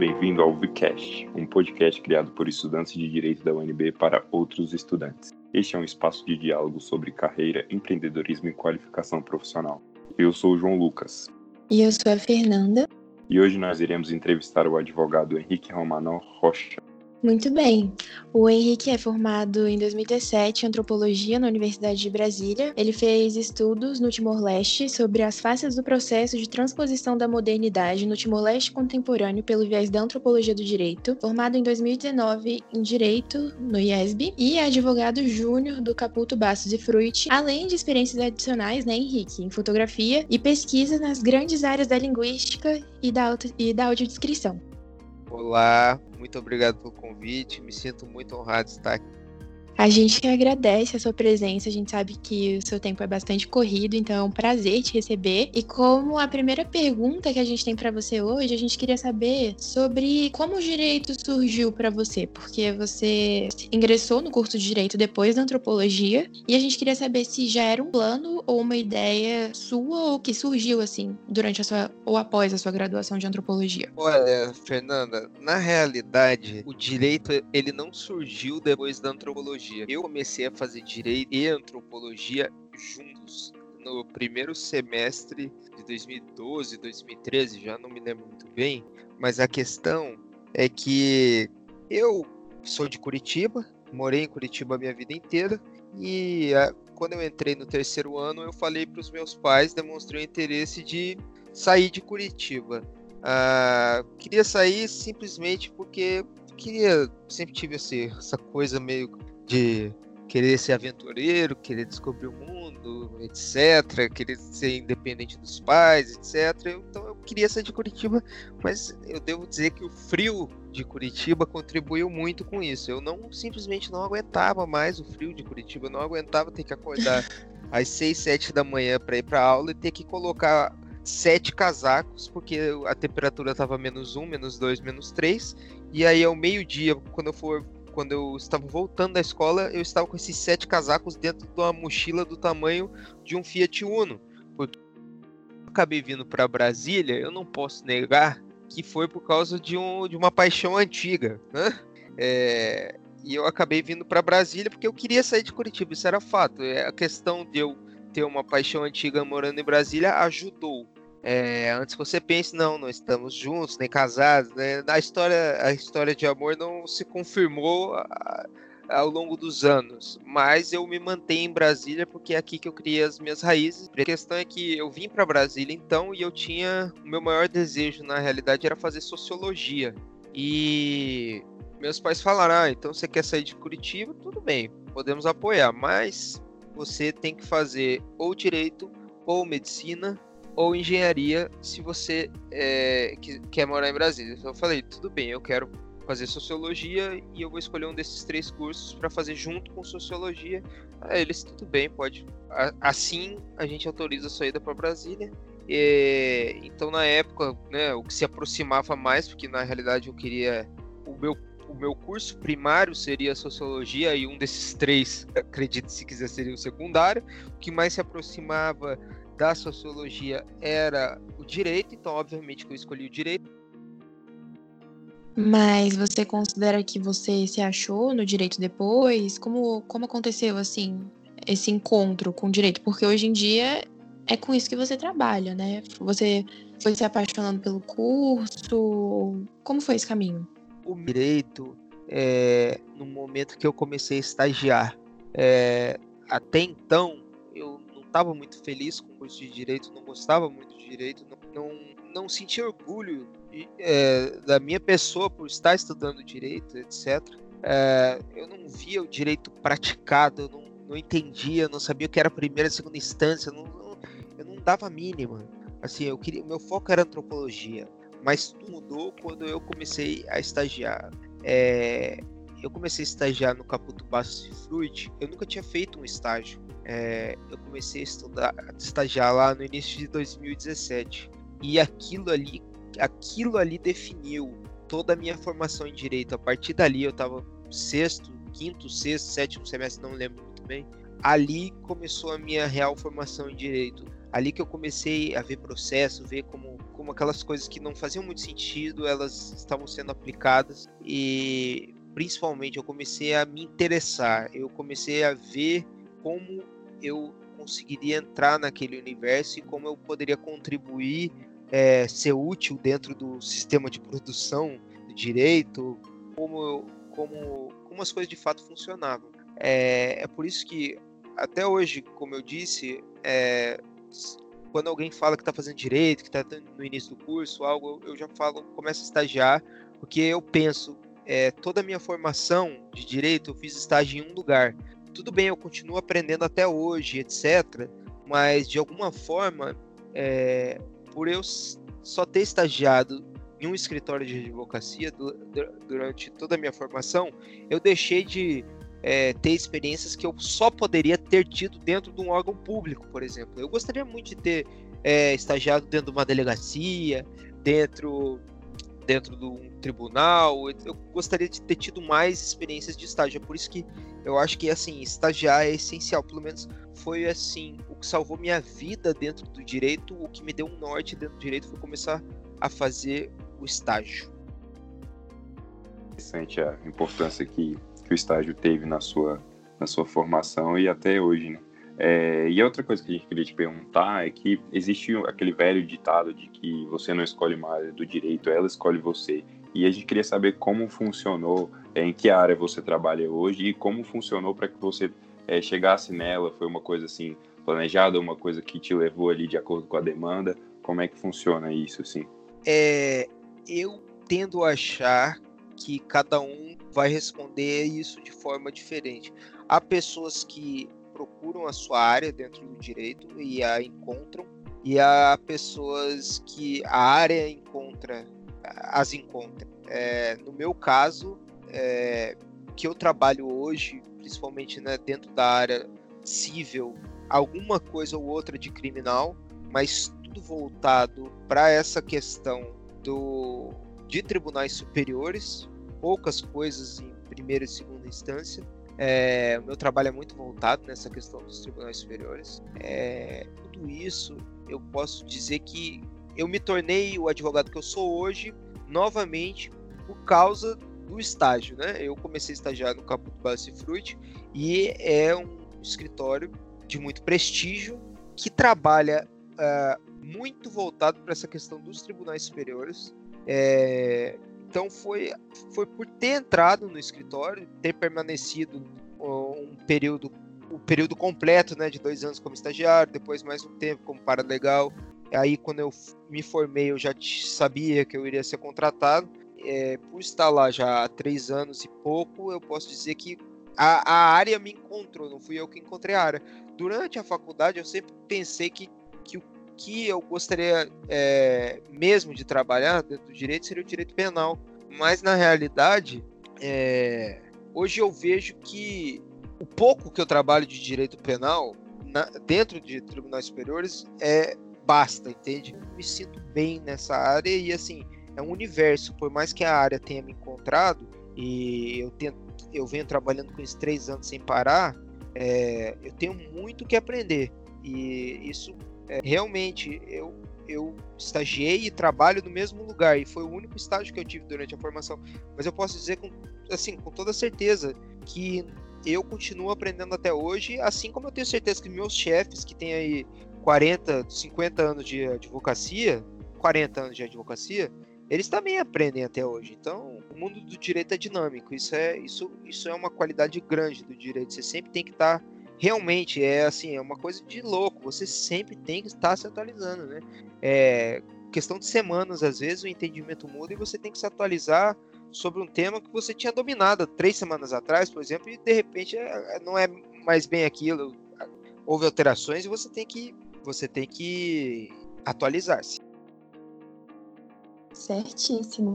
bem-vindo ao VCast, um podcast criado por estudantes de Direito da UNB para outros estudantes. Este é um espaço de diálogo sobre carreira, empreendedorismo e qualificação profissional. Eu sou o João Lucas. E eu sou a Fernanda. E hoje nós iremos entrevistar o advogado Henrique Romanó Rocha, muito bem. O Henrique é formado em 2017 em antropologia na Universidade de Brasília. Ele fez estudos no Timor-Leste sobre as faces do processo de transposição da modernidade no Timor-Leste contemporâneo pelo viés da antropologia do direito. Formado em 2019 em direito no IESB e é advogado júnior do Caputo Bastos e Fruit, além de experiências adicionais, né, Henrique, em fotografia e pesquisa nas grandes áreas da linguística e da, e da audiodescrição. Olá, muito obrigado pelo convite. Me sinto muito honrado de estar aqui a gente agradece a sua presença, a gente sabe que o seu tempo é bastante corrido, então é um prazer te receber. E como a primeira pergunta que a gente tem para você hoje, a gente queria saber sobre como o direito surgiu para você, porque você ingressou no curso de direito depois da antropologia, e a gente queria saber se já era um plano ou uma ideia sua ou que surgiu assim durante a sua ou após a sua graduação de antropologia. Olha, Fernanda, na realidade, o direito ele não surgiu depois da antropologia antropologia. Eu comecei a fazer direito e antropologia juntos no primeiro semestre de 2012, 2013, já não me lembro muito bem, mas a questão é que eu sou de Curitiba, morei em Curitiba a minha vida inteira e a, quando eu entrei no terceiro ano, eu falei para os meus pais, demonstrei o interesse de sair de Curitiba. Ah, queria sair simplesmente porque queria sempre tive esse, essa coisa meio de querer ser aventureiro, querer descobrir o mundo, etc., querer ser independente dos pais, etc. Então eu queria sair de Curitiba, mas eu devo dizer que o frio de Curitiba contribuiu muito com isso. Eu não simplesmente não aguentava mais o frio de Curitiba, eu não aguentava ter que acordar às 6, 7 da manhã para ir para aula e ter que colocar sete casacos, porque a temperatura estava menos um, menos dois, menos três. E aí ao meio-dia, quando eu for quando eu estava voltando da escola, eu estava com esses sete casacos dentro de uma mochila do tamanho de um Fiat Uno. Porque eu acabei vindo para Brasília, eu não posso negar que foi por causa de, um, de uma paixão antiga, né? É, e eu acabei vindo para Brasília porque eu queria sair de Curitiba, isso era fato. É, a questão de eu ter uma paixão antiga morando em Brasília ajudou. É, antes você pense, não, não estamos juntos, nem casados, né? A história, a história de amor não se confirmou ao longo dos anos, mas eu me mantenho em Brasília porque é aqui que eu criei as minhas raízes. A questão é que eu vim para Brasília então e eu tinha o meu maior desejo na realidade era fazer sociologia. E meus pais falaram: "Ah, então você quer sair de Curitiba? Tudo bem, podemos apoiar, mas você tem que fazer ou direito ou medicina ou engenharia se você é, quer morar em Brasília. Então eu falei, tudo bem, eu quero fazer sociologia e eu vou escolher um desses três cursos para fazer junto com sociologia. Aí eles, tudo bem, pode. Assim a gente autoriza a saída para Brasília. E, então na época, né, o que se aproximava mais, porque na realidade eu queria o meu o meu curso primário seria sociologia e um desses três, acredito se quiser seria o secundário, o que mais se aproximava da sociologia era o direito, então obviamente que eu escolhi o direito. Mas você considera que você se achou no direito depois? Como, como aconteceu assim esse encontro com o direito? Porque hoje em dia é com isso que você trabalha, né? Você foi se apaixonando pelo curso? Como foi esse caminho? O direito, é, no momento que eu comecei a estagiar, é, até então estava muito feliz com o curso de direito, não gostava muito de direito, não, não, não sentia orgulho de, é, da minha pessoa por estar estudando direito, etc. É, eu não via o direito praticado, eu não, não entendia, não sabia o que era primeira e segunda instância, não, não, eu não dava a mínima. Assim, eu queria, meu foco era antropologia, mas mudou quando eu comecei a estagiar. É, eu comecei a estagiar no Caputo Bastos de Fruit, eu nunca tinha feito um estágio. É, eu comecei a estudar, a estagiar lá no início de 2017. E aquilo ali, aquilo ali definiu toda a minha formação em direito. A partir dali eu estava sexto, quinto, sexto, sétimo semestre, não lembro muito bem. Ali começou a minha real formação em direito. ali que eu comecei a ver processo, ver como, como aquelas coisas que não faziam muito sentido, elas estavam sendo aplicadas e principalmente eu comecei a me interessar, eu comecei a ver como eu conseguiria entrar naquele universo e como eu poderia contribuir, é, ser útil dentro do sistema de produção de direito, como, como, como as coisas de fato funcionavam. É, é por isso que até hoje, como eu disse, é, quando alguém fala que está fazendo direito, que está no início do curso, algo, eu já falo, começo a estagiar, porque eu penso, é, toda a minha formação de direito eu fiz estágio em um lugar. Tudo bem, eu continuo aprendendo até hoje, etc. Mas de alguma forma, é, por eu só ter estagiado em um escritório de advocacia durante toda a minha formação, eu deixei de é, ter experiências que eu só poderia ter tido dentro de um órgão público, por exemplo. Eu gostaria muito de ter é, estagiado dentro de uma delegacia, dentro dentro de um tribunal. Eu gostaria de ter tido mais experiências de estágio. É por isso que eu acho que assim estagiar é essencial. Pelo menos foi assim o que salvou minha vida dentro do direito. O que me deu um norte dentro do direito foi começar a fazer o estágio. Interessante a importância que que o estágio teve na sua, na sua formação e até hoje, né? É, e outra coisa que a gente queria te perguntar é que existe aquele velho ditado de que você não escolhe área do direito, ela escolhe você. E a gente queria saber como funcionou, é, em que área você trabalha hoje e como funcionou para que você é, chegasse nela. Foi uma coisa assim planejada, uma coisa que te levou ali de acordo com a demanda? Como é que funciona isso, assim? É, eu tendo a achar que cada um vai responder isso de forma diferente. Há pessoas que procuram a sua área dentro do direito e a encontram, e há pessoas que a área encontra, as encontra. É, no meu caso, é, que eu trabalho hoje, principalmente né, dentro da área civil, alguma coisa ou outra de criminal, mas tudo voltado para essa questão do, de tribunais superiores, poucas coisas em primeira e segunda instância. É, o meu trabalho é muito voltado nessa questão dos tribunais superiores. É, tudo isso eu posso dizer que eu me tornei o advogado que eu sou hoje novamente por causa do estágio, né? Eu comecei a estagiar no Caputo Bassi Fruit e é um escritório de muito prestígio que trabalha uh, muito voltado para essa questão dos tribunais superiores. É, então foi, foi por ter entrado no escritório, ter permanecido um período, o um período completo, né, de dois anos como estagiário, depois mais um tempo como paralegal. Aí quando eu me formei, eu já sabia que eu iria ser contratado. É, por estar lá já há três anos e pouco, eu posso dizer que a, a área me encontrou, não fui eu que encontrei a área. Durante a faculdade, eu sempre pensei que, que o que eu gostaria é, mesmo de trabalhar dentro do direito seria o direito penal. Mas na realidade, é, hoje eu vejo que o pouco que eu trabalho de direito penal na, dentro de tribunais superiores é basta, entende? Eu me sinto bem nessa área e assim é um universo. Por mais que a área tenha me encontrado e eu tento, eu venho trabalhando com esses três anos sem parar, é, eu tenho muito que aprender e isso é, realmente eu eu estagiei e trabalho no mesmo lugar e foi o único estágio que eu tive durante a formação. Mas eu posso dizer com assim, com toda certeza que eu continuo aprendendo até hoje, assim como eu tenho certeza que meus chefes que têm aí 40, 50 anos de advocacia, 40 anos de advocacia, eles também aprendem até hoje. Então, o mundo do direito é dinâmico. Isso é isso isso é uma qualidade grande do direito. Você sempre tem que estar tá realmente é assim, é uma coisa de louco. Você sempre tem que estar se atualizando, né? É questão de semanas, às vezes, o entendimento muda e você tem que se atualizar sobre um tema que você tinha dominado três semanas atrás, por exemplo, e de repente é, é, não é mais bem aquilo. Houve alterações e você tem que você tem que atualizar-se. Certíssimo.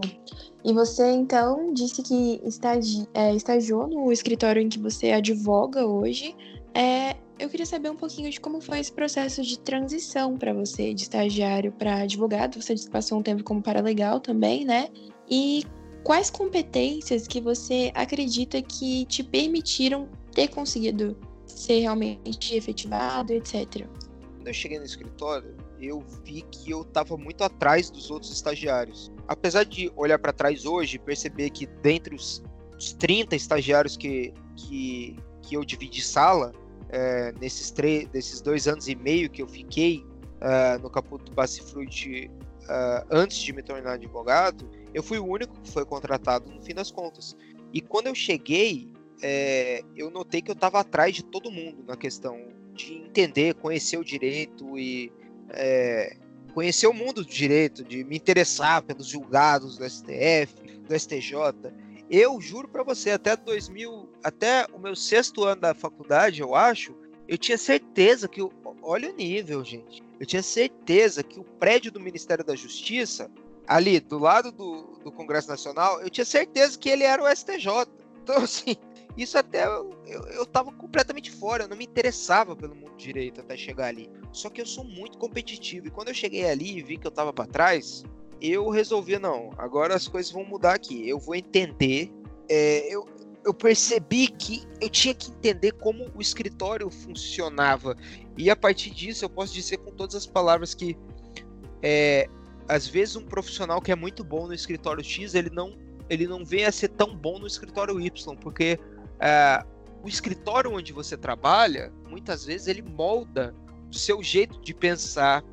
E você então disse que estagi, é, estagiou no escritório em que você advoga hoje. É, eu queria saber um pouquinho de como foi esse processo de transição para você, de estagiário para advogado. Você passou um tempo como paralegal também, né? E quais competências que você acredita que te permitiram ter conseguido ser realmente efetivado, etc. quando eu cheguei no escritório, eu vi que eu estava muito atrás dos outros estagiários. Apesar de olhar para trás hoje e perceber que dentre os, os 30 estagiários que, que, que eu dividi sala, é, nesses, três, nesses dois anos e meio que eu fiquei uh, no Caputo Bacifruit uh, antes de me tornar advogado, eu fui o único que foi contratado no fim das contas. E quando eu cheguei, é, eu notei que eu estava atrás de todo mundo na questão de entender, conhecer o direito e é, conhecer o mundo do direito, de me interessar pelos julgados do STF, do STJ. Eu juro para você, até 2000, até o meu sexto ano da faculdade, eu acho, eu tinha certeza que, olha o nível, gente. Eu tinha certeza que o prédio do Ministério da Justiça, ali do lado do, do Congresso Nacional, eu tinha certeza que ele era o STJ. Então, assim, isso até eu, eu, eu tava completamente fora, eu não me interessava pelo mundo direito até chegar ali. Só que eu sou muito competitivo. E quando eu cheguei ali e vi que eu tava para trás, eu resolvi, não, agora as coisas vão mudar aqui. Eu vou entender. É, eu, eu percebi que eu tinha que entender como o escritório funcionava. E a partir disso eu posso dizer com todas as palavras que é, às vezes um profissional que é muito bom no escritório X, ele não, ele não vem a ser tão bom no escritório Y, porque é, o escritório onde você trabalha, muitas vezes ele molda o seu jeito de pensar,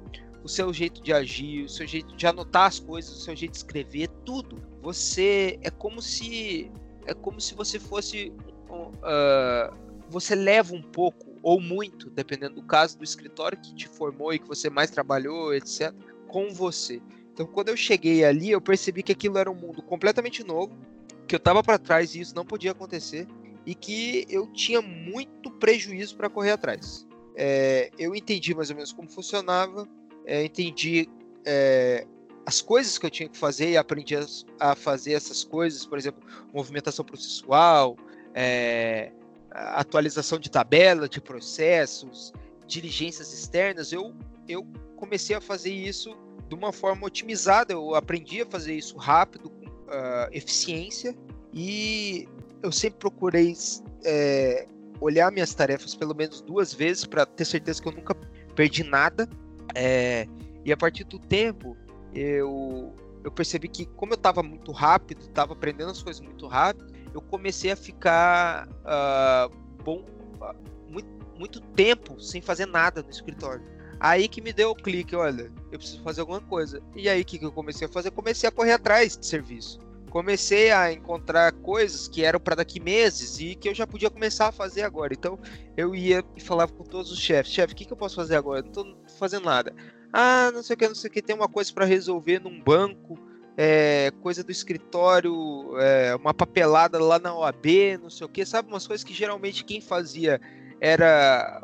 o seu jeito de agir, o seu jeito de anotar as coisas, o seu jeito de escrever, tudo. Você é como se é como se você fosse. Uh, você leva um pouco, ou muito, dependendo do caso, do escritório que te formou e que você mais trabalhou, etc., com você. Então, quando eu cheguei ali, eu percebi que aquilo era um mundo completamente novo, que eu estava para trás e isso não podia acontecer, e que eu tinha muito prejuízo para correr atrás. É, eu entendi mais ou menos como funcionava, é, entendi é, as coisas que eu tinha que fazer e aprendi a, a fazer essas coisas, por exemplo, movimentação processual, é, atualização de tabela, de processos, diligências externas, eu, eu comecei a fazer isso de uma forma otimizada, eu aprendi a fazer isso rápido, com uh, eficiência, e eu sempre procurei é, olhar minhas tarefas pelo menos duas vezes para ter certeza que eu nunca perdi nada. É, e a partir do tempo, eu, eu percebi que, como eu estava muito rápido, estava aprendendo as coisas muito rápido, eu comecei a ficar uh, bom uh, muito, muito tempo sem fazer nada no escritório. Aí que me deu o clique, olha, eu preciso fazer alguma coisa. E aí que, que eu comecei a fazer? Comecei a correr atrás de serviço. Comecei a encontrar coisas que eram para daqui meses e que eu já podia começar a fazer agora. Então eu ia e falava com todos os chefes: chefe, o que, que eu posso fazer agora? Estou fazendo nada. Ah, não sei o que, não sei o que, tem uma coisa para resolver num banco, é, coisa do escritório, é, uma papelada lá na OAB, não sei o que, sabe? Umas coisas que geralmente quem fazia era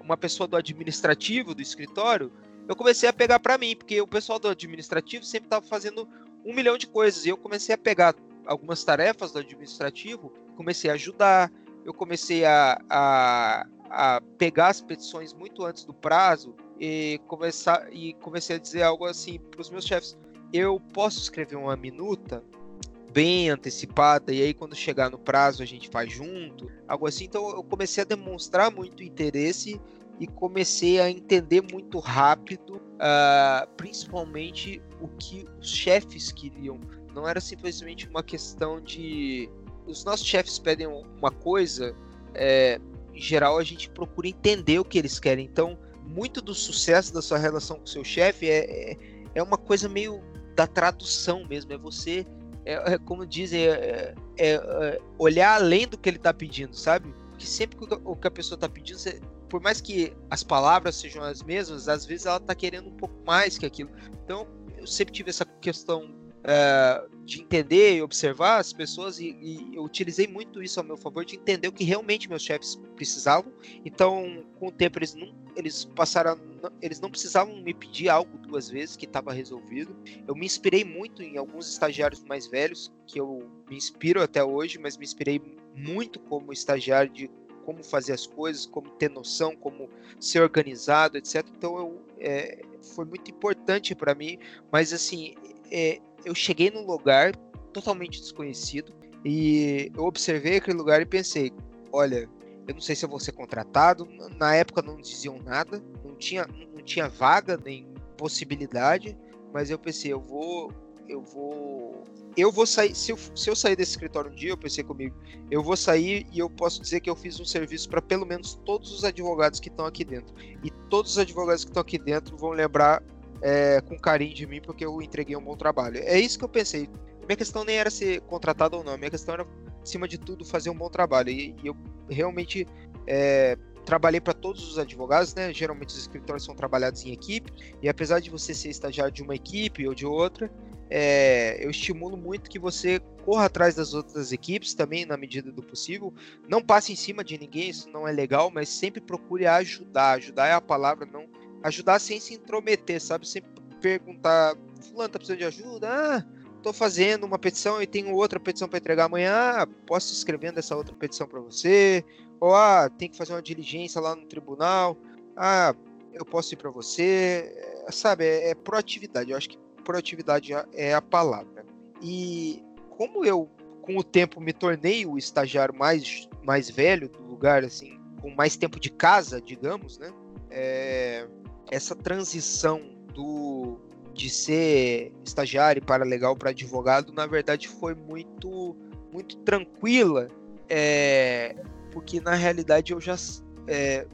uma pessoa do administrativo do escritório. Eu comecei a pegar para mim, porque o pessoal do administrativo sempre estava fazendo um milhão de coisas e eu comecei a pegar algumas tarefas do administrativo, comecei a ajudar, eu comecei a, a, a pegar as petições muito antes do prazo e começar e comecei a dizer algo assim para os meus chefes: eu posso escrever uma minuta bem antecipada e aí quando chegar no prazo a gente faz junto, algo assim. Então eu comecei a demonstrar muito interesse e comecei a entender muito rápido, uh, principalmente o que os chefes queriam. Não era simplesmente uma questão de os nossos chefes pedem uma coisa, é, geral a gente procura entender o que eles querem. Então muito do sucesso da sua relação com seu chefe é, é, é, uma coisa meio da tradução mesmo. É você, é, é como dizem, é, é, é, olhar além do que ele está pedindo, sabe? Que sempre que o que a pessoa está pedindo, você, por mais que as palavras sejam as mesmas, às vezes ela está querendo um pouco mais que aquilo. Então, eu sempre tive essa questão uh, de entender e observar as pessoas e, e, eu utilizei muito isso ao meu favor de entender o que realmente meus chefes precisavam. Então, com o tempo eles não eles passaram eles não precisavam me pedir algo duas vezes que estava resolvido. Eu me inspirei muito em alguns estagiários mais velhos que eu me inspiro até hoje, mas me inspirei muito como estagiário de como fazer as coisas, como ter noção, como ser organizado, etc. Então eu, é, foi muito importante para mim, mas assim é, eu cheguei num lugar totalmente desconhecido e eu observei aquele lugar e pensei, olha, eu não sei se eu vou ser contratado. Na época não diziam nada, não tinha, não tinha vaga nem possibilidade, mas eu pensei, eu vou, eu vou, eu vou sair. Se eu, se eu sair desse escritório um dia, eu pensei comigo, eu vou sair e eu posso dizer que eu fiz um serviço para pelo menos todos os advogados que estão aqui dentro. E todos os advogados que estão aqui dentro vão lembrar é, com carinho de mim porque eu entreguei um bom trabalho. É isso que eu pensei. Minha questão nem era ser contratado ou não, minha questão era, acima de tudo, fazer um bom trabalho. E, e eu realmente é, trabalhei para todos os advogados, né? Geralmente os escritórios são trabalhados em equipe, e apesar de você ser estagiário de uma equipe ou de outra, é, eu estimulo muito que você corra atrás das outras equipes também, na medida do possível. Não passe em cima de ninguém, isso não é legal, mas sempre procure ajudar. Ajudar é a palavra, não ajudar sem se intrometer, sabe? Sempre perguntar, fulano tá precisando de ajuda? Ah, tô fazendo uma petição e tenho outra petição para entregar amanhã, ah, posso escrevendo essa outra petição para você? Ou ah, tem que fazer uma diligência lá no tribunal? Ah, eu posso ir para você? É, sabe, é, é proatividade. Eu acho que proatividade é a palavra. E como eu, com o tempo, me tornei o estagiário mais, mais velho do lugar, assim, com mais tempo de casa, digamos, né? É, essa transição do de ser estagiário para legal para advogado, na verdade, foi muito muito tranquila, é, porque na realidade eu já é,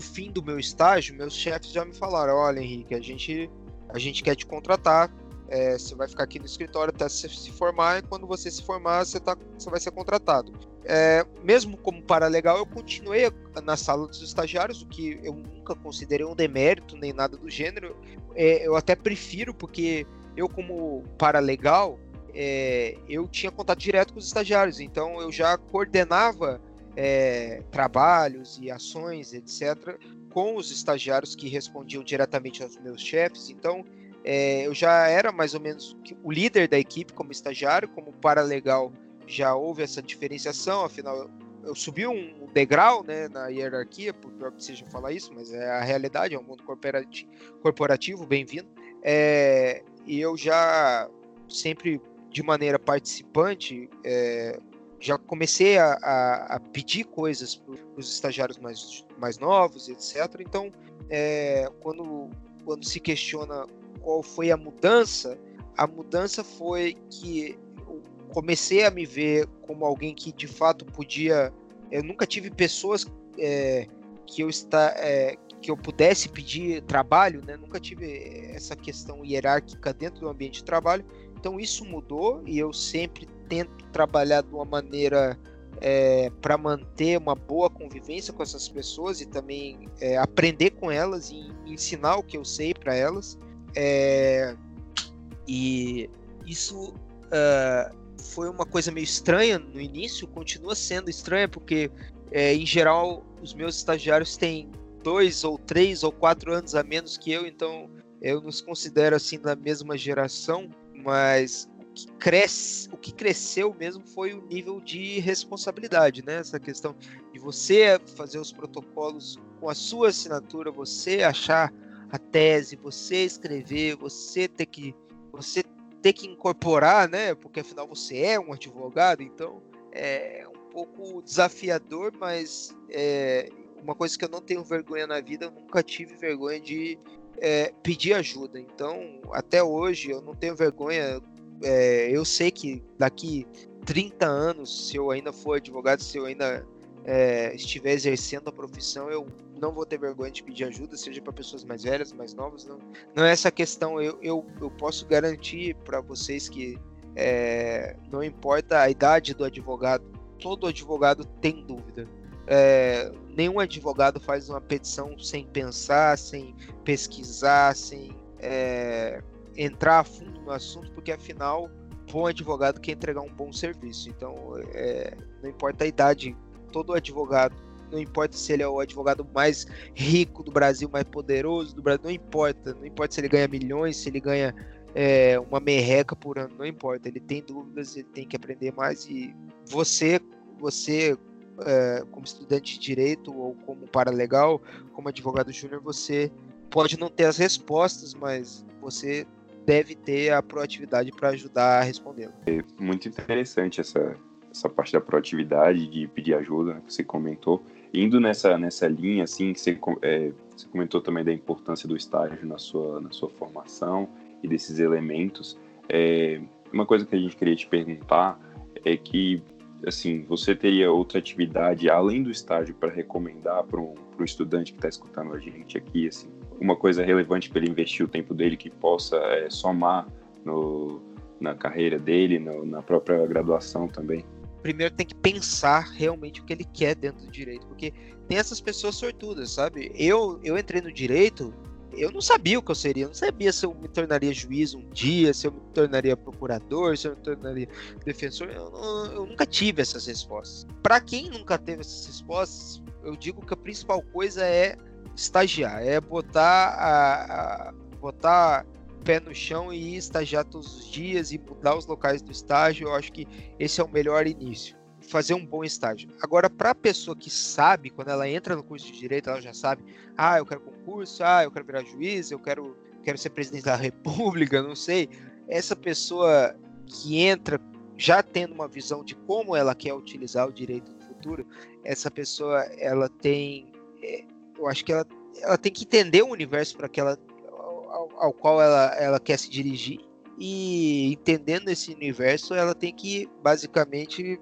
fim do meu estágio, meus chefes já me falaram, olha Henrique, a gente a gente quer te contratar, é, você vai ficar aqui no escritório até você se formar, e quando você se formar, você, tá, você vai ser contratado. É, mesmo como paralegal, eu continuei na sala dos estagiários, o que eu nunca considerei um demérito nem nada do gênero. É, eu até prefiro, porque eu, como paralegal, é, eu tinha contato direto com os estagiários, então eu já coordenava é, trabalhos e ações, etc., com os estagiários que respondiam diretamente aos meus chefes. Então, é, eu já era mais ou menos o líder da equipe como estagiário, como paralegal já houve essa diferenciação, afinal eu subi um degrau né, na hierarquia, por pior que seja falar isso, mas é a realidade, é um mundo corporativo, corporativo bem-vindo. É, e eu já sempre de maneira participante é, já comecei a, a, a pedir coisas para os estagiários mais, mais novos, etc. Então, é, quando, quando se questiona qual foi a mudança, a mudança foi que eu comecei a me ver como alguém que de fato podia. Eu nunca tive pessoas é, que eu está é, que eu pudesse pedir trabalho, né? Nunca tive essa questão hierárquica dentro do ambiente de trabalho. Então isso mudou e eu sempre tento trabalhar de uma maneira é, para manter uma boa convivência com essas pessoas e também é, aprender com elas e ensinar o que eu sei para elas. É, e isso uh, foi uma coisa meio estranha no início, continua sendo estranha, porque é, em geral os meus estagiários têm dois ou três ou quatro anos a menos que eu, então eu nos considero assim da mesma geração, mas o que cresce, o que cresceu mesmo foi o nível de responsabilidade, né? Essa questão de você fazer os protocolos com a sua assinatura, você achar a tese, você escrever, você ter que você ter que incorporar, né? Porque afinal você é um advogado, então é um pouco desafiador, mas é uma coisa que eu não tenho vergonha na vida, eu nunca tive vergonha de é, pedir ajuda. Então, até hoje eu não tenho vergonha. É, eu sei que daqui 30 anos, se eu ainda for advogado, se eu ainda é, estiver exercendo a profissão, eu não vou ter vergonha de pedir ajuda, seja para pessoas mais velhas, mais novas. Não, não é essa questão. Eu, eu, eu posso garantir para vocês que é, não importa a idade do advogado, todo advogado tem dúvida. É, nenhum advogado faz uma petição sem pensar, sem pesquisar, sem é, entrar a fundo no assunto, porque afinal, bom advogado quer entregar um bom serviço. Então, é, não importa a idade todo advogado, não importa se ele é o advogado mais rico do Brasil, mais poderoso do Brasil, não importa, não importa se ele ganha milhões, se ele ganha é, uma merreca por ano, não importa, ele tem dúvidas, ele tem que aprender mais. E você, você é, como estudante de direito ou como paralegal, como advogado júnior, você pode não ter as respostas, mas você deve ter a proatividade para ajudar a respondê-la. É muito interessante essa essa parte da proatividade, de pedir ajuda, né, que você comentou. Indo nessa, nessa linha, assim, que você, é, Você comentou também da importância do estágio na sua, na sua formação e desses elementos. É, uma coisa que a gente queria te perguntar é que, assim, você teria outra atividade além do estágio para recomendar para um, um estudante que está escutando a gente aqui, assim, uma coisa relevante para ele investir o tempo dele que possa é, somar no, na carreira dele, no, na própria graduação também? Primeiro tem que pensar realmente o que ele quer dentro do direito, porque tem essas pessoas sortudas, sabe? Eu, eu entrei no direito, eu não sabia o que eu seria, eu não sabia se eu me tornaria juiz um dia, se eu me tornaria procurador, se eu me tornaria defensor, eu, não, eu nunca tive essas respostas. Para quem nunca teve essas respostas, eu digo que a principal coisa é estagiar, é botar a, a botar pé no chão e ir estagiar todos os dias e mudar os locais do estágio, eu acho que esse é o melhor início. Fazer um bom estágio. Agora, para a pessoa que sabe, quando ela entra no curso de direito, ela já sabe: ah, eu quero concurso, ah, eu quero virar juiz, eu quero, quero ser presidente da república, não sei. Essa pessoa que entra já tendo uma visão de como ela quer utilizar o direito no futuro, essa pessoa ela tem, é, eu acho que ela, ela tem que entender o universo para que ela ao, ao qual ela, ela quer se dirigir. E entendendo esse universo, ela tem que basicamente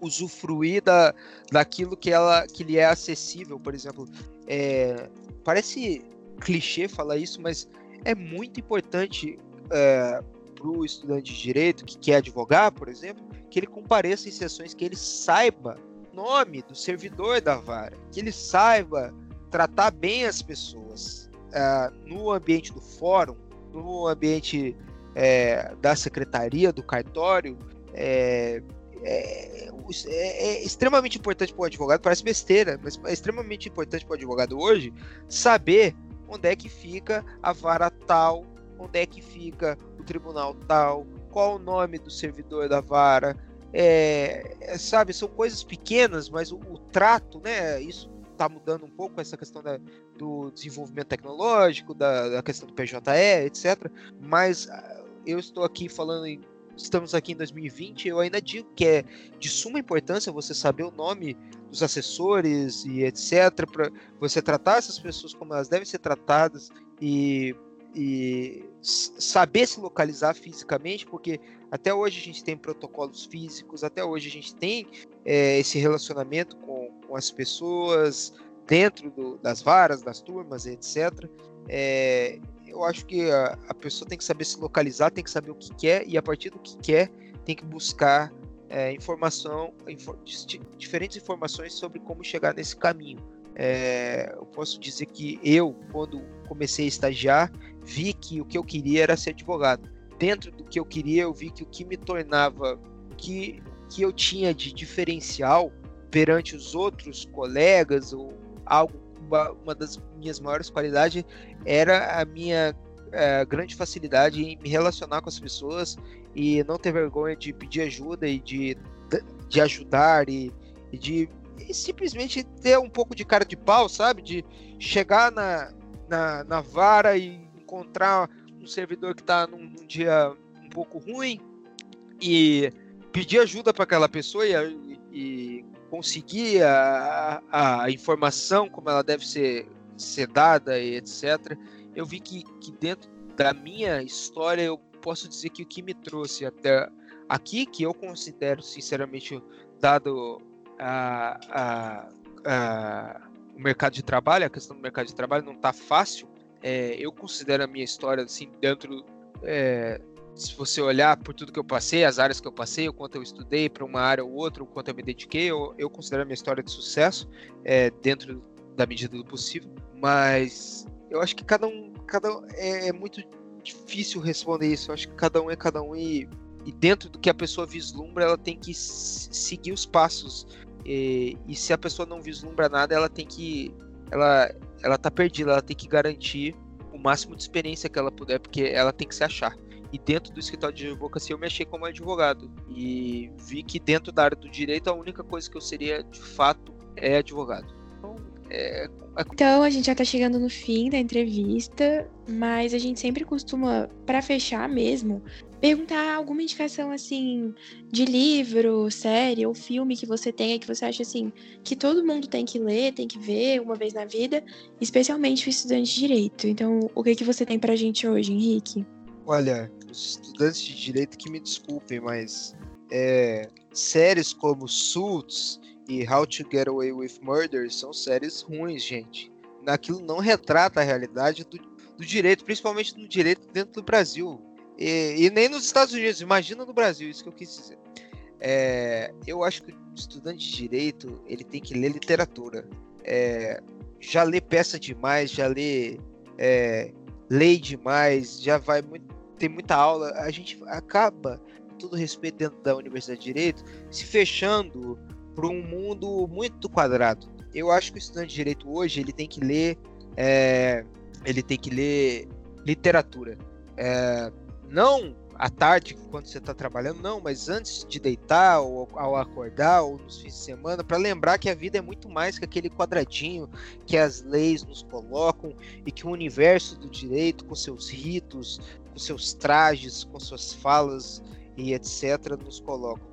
usufruir da, daquilo que ela que lhe é acessível. Por exemplo, é, parece clichê falar isso, mas é muito importante é, para o estudante de direito que quer advogar, por exemplo, que ele compareça em sessões, que ele saiba nome do servidor da vara, que ele saiba tratar bem as pessoas, uh, no ambiente do fórum, no ambiente é, da secretaria, do cartório, é, é, é, é extremamente importante para o advogado, parece besteira, mas é extremamente importante para o advogado hoje saber onde é que fica a vara tal, onde é que fica o tribunal tal, qual o nome do servidor da vara, é, é, sabe, são coisas pequenas, mas o, o, trato, né, isso está mudando um pouco essa questão da, do desenvolvimento tecnológico, da, da, questão do PJE, etc. Mas ah, eu estou aqui falando em, Estamos aqui em 2020, eu ainda digo que é de suma importância você saber o nome dos assessores e etc, para você tratar essas pessoas como elas devem ser tratadas e, e saber se localizar fisicamente, porque até hoje a gente tem protocolos físicos, até hoje a gente tem é, esse relacionamento com, com as pessoas dentro do, das varas, das turmas, etc. É, eu acho que a, a, pessoa tem que saber se localizar, tem que saber o que quer e a partir do que quer tem que buscar é, informação, infor, diferentes informações sobre como chegar nesse caminho. É, eu posso dizer que eu, quando comecei a estagiar, vi que o que eu queria era ser advogado. Dentro do que eu queria, eu vi que o que me tornava, que, que eu tinha de diferencial perante os outros colegas, ou algo, uma, uma das minhas maiores qualidades era a minha é, grande facilidade em me relacionar com as pessoas e não ter vergonha de pedir ajuda e de, de ajudar e, e de e simplesmente ter um pouco de cara de pau, sabe? De chegar na, na, na vara e encontrar um servidor que está num, num, dia um pouco ruim e pedir ajuda para aquela pessoa e, e conseguir a, a, informação como ela deve ser, ser dada e etc. Eu vi que, que dentro da minha história eu posso dizer que o que me trouxe até aqui, que eu considero sinceramente, dado a, a, a, o mercado de trabalho, a questão do mercado de trabalho não está fácil, é, eu considero a minha história assim dentro é, se você olhar por tudo que eu passei, as áreas que eu passei, o quanto eu estudei para uma área ou outra, o quanto eu me dediquei, eu, eu considero a minha história de sucesso é, dentro da medida do possível. Mas eu acho que cada um, cada um é, é, muito difícil responder isso. Eu acho que cada um é cada um e, e dentro do que a pessoa vislumbra, ela tem que seguir os passos. E, e se a pessoa não vislumbra nada, ela tem que ela ela tá perdida, ela tem que garantir o máximo de experiência que ela puder, porque ela tem que se achar. E dentro do escritório de advocacia eu me achei como advogado. E vi que dentro da área do direito a única coisa que eu seria de fato é advogado. Então, É, então, a gente já tá chegando no fim da entrevista, mas a gente sempre costuma, para fechar mesmo, perguntar alguma indicação assim de livro, série ou filme que você tenha que você acha assim que todo mundo tem que ler, tem que ver uma vez na vida, especialmente o estudante de direito. Então, o que que você tem pra gente hoje, Henrique? Olha, os estudantes de direito que me desculpem, mas é, séries como Suits e How to Get Away with Murder são séries ruins, gente. Aquilo não retrata a realidade do, do direito, principalmente do direito dentro do Brasil e, e, nem nos Estados Unidos, imagina no Brasil, isso que eu quis dizer. É, eu acho que o estudante de direito ele tem que ler literatura. É, já lê peça demais, já lê é, lei demais, já vai muito, tem muita aula. A gente acaba, com todo respeito dentro da Universidade de Direito, se fechando para um mundo muito quadrado. Eu acho que o estudante de direito hoje ele tem que ler, é, ele tem que ler literatura. É, não à tarde, quando você está trabalhando, não, mas antes de deitar, ou ao acordar, ou nos fins de semana, para lembrar que a vida é muito mais que aquele quadradinho que as leis nos colocam e que o universo do direito, com seus ritos, com seus trajes, com suas falas e etc., nos colocam.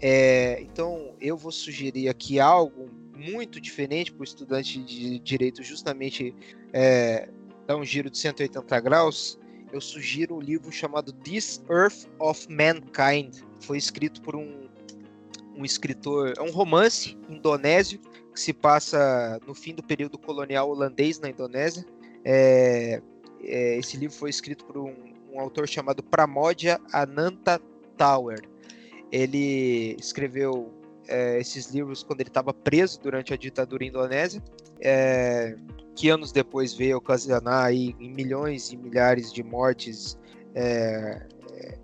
É, então, eu vou sugerir aqui algo muito diferente para o estudante de direito, justamente é, dar um giro de 180 graus eu sugiro um livro chamado This Earth of Mankind. Foi escrito por um, um escritor, é um romance indonésio que se passa no fim do período colonial holandês na Indonésia. É, é, esse livro foi escrito por um, um autor chamado Pramodya Ananta Tower. Ele escreveu é, esses livros quando ele estava preso durante a ditadura indonésia. É, que anos depois veio ocasionar aí milhões e milhares de mortes é,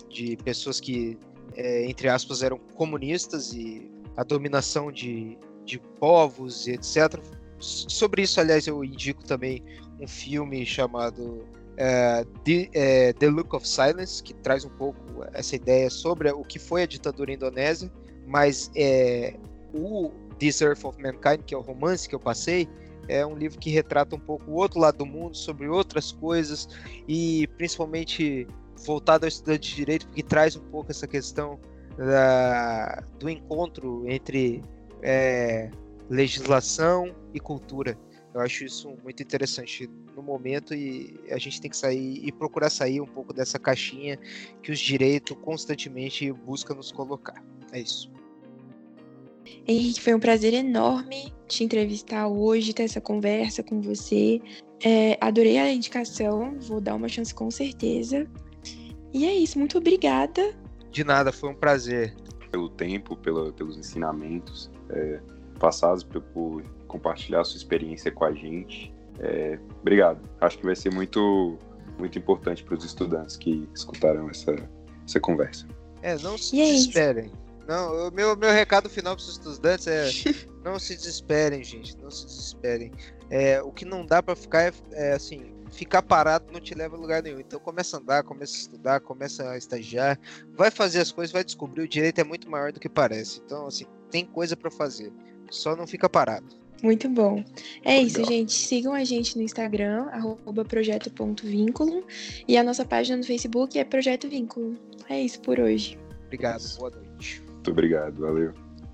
de pessoas que, é, entre aspas, eram comunistas e a dominação de, de povos e etc. Sobre isso, aliás, eu indico também um filme chamado é, The, é, The Look of Silence, que traz um pouco essa ideia sobre o que foi a ditadura indonésia, mas é, o This Earth of Mankind, que é o romance que eu passei, é um livro que retrata um pouco o outro lado do mundo, sobre outras coisas e principalmente voltado ao estudante de direito, porque traz um pouco essa questão da, do encontro entre é, legislação e cultura. Eu acho isso muito interessante no momento e a gente tem que sair e procurar sair um pouco dessa caixinha que os direitos constantemente buscam nos colocar. É isso. Henrique, foi um prazer enorme te entrevistar hoje, ter essa conversa com você. É, adorei a indicação, vou dar uma chance com certeza. E é isso, muito obrigada. De nada, foi um prazer. Pelo tempo, pela, pelos ensinamentos é, passados, por, por, compartilhar sua experiência com a gente. É, obrigado. Acho que vai ser muito, muito importante para os estudantes que escutaram essa, essa conversa. É, não se é desesperem. Não, o meu, meu recado final para os estudantes é não se desesperem, gente, não se desesperem. É, o que não dá para ficar é, é, assim, ficar parado não te leva a lugar nenhum. Então começa a andar, começa a estudar, começa a estagiar, vai fazer as coisas, vai descobrir o direito é muito maior do que parece. Então assim, tem coisa para fazer. Só não fica parado. Muito bom. É isso, gente. Sigam a gente no Instagram, projeto.vínculo. E a nossa página no Facebook é Projeto Vínculo. É isso por hoje. Obrigado. Boa noite. Muito obrigado, valeu.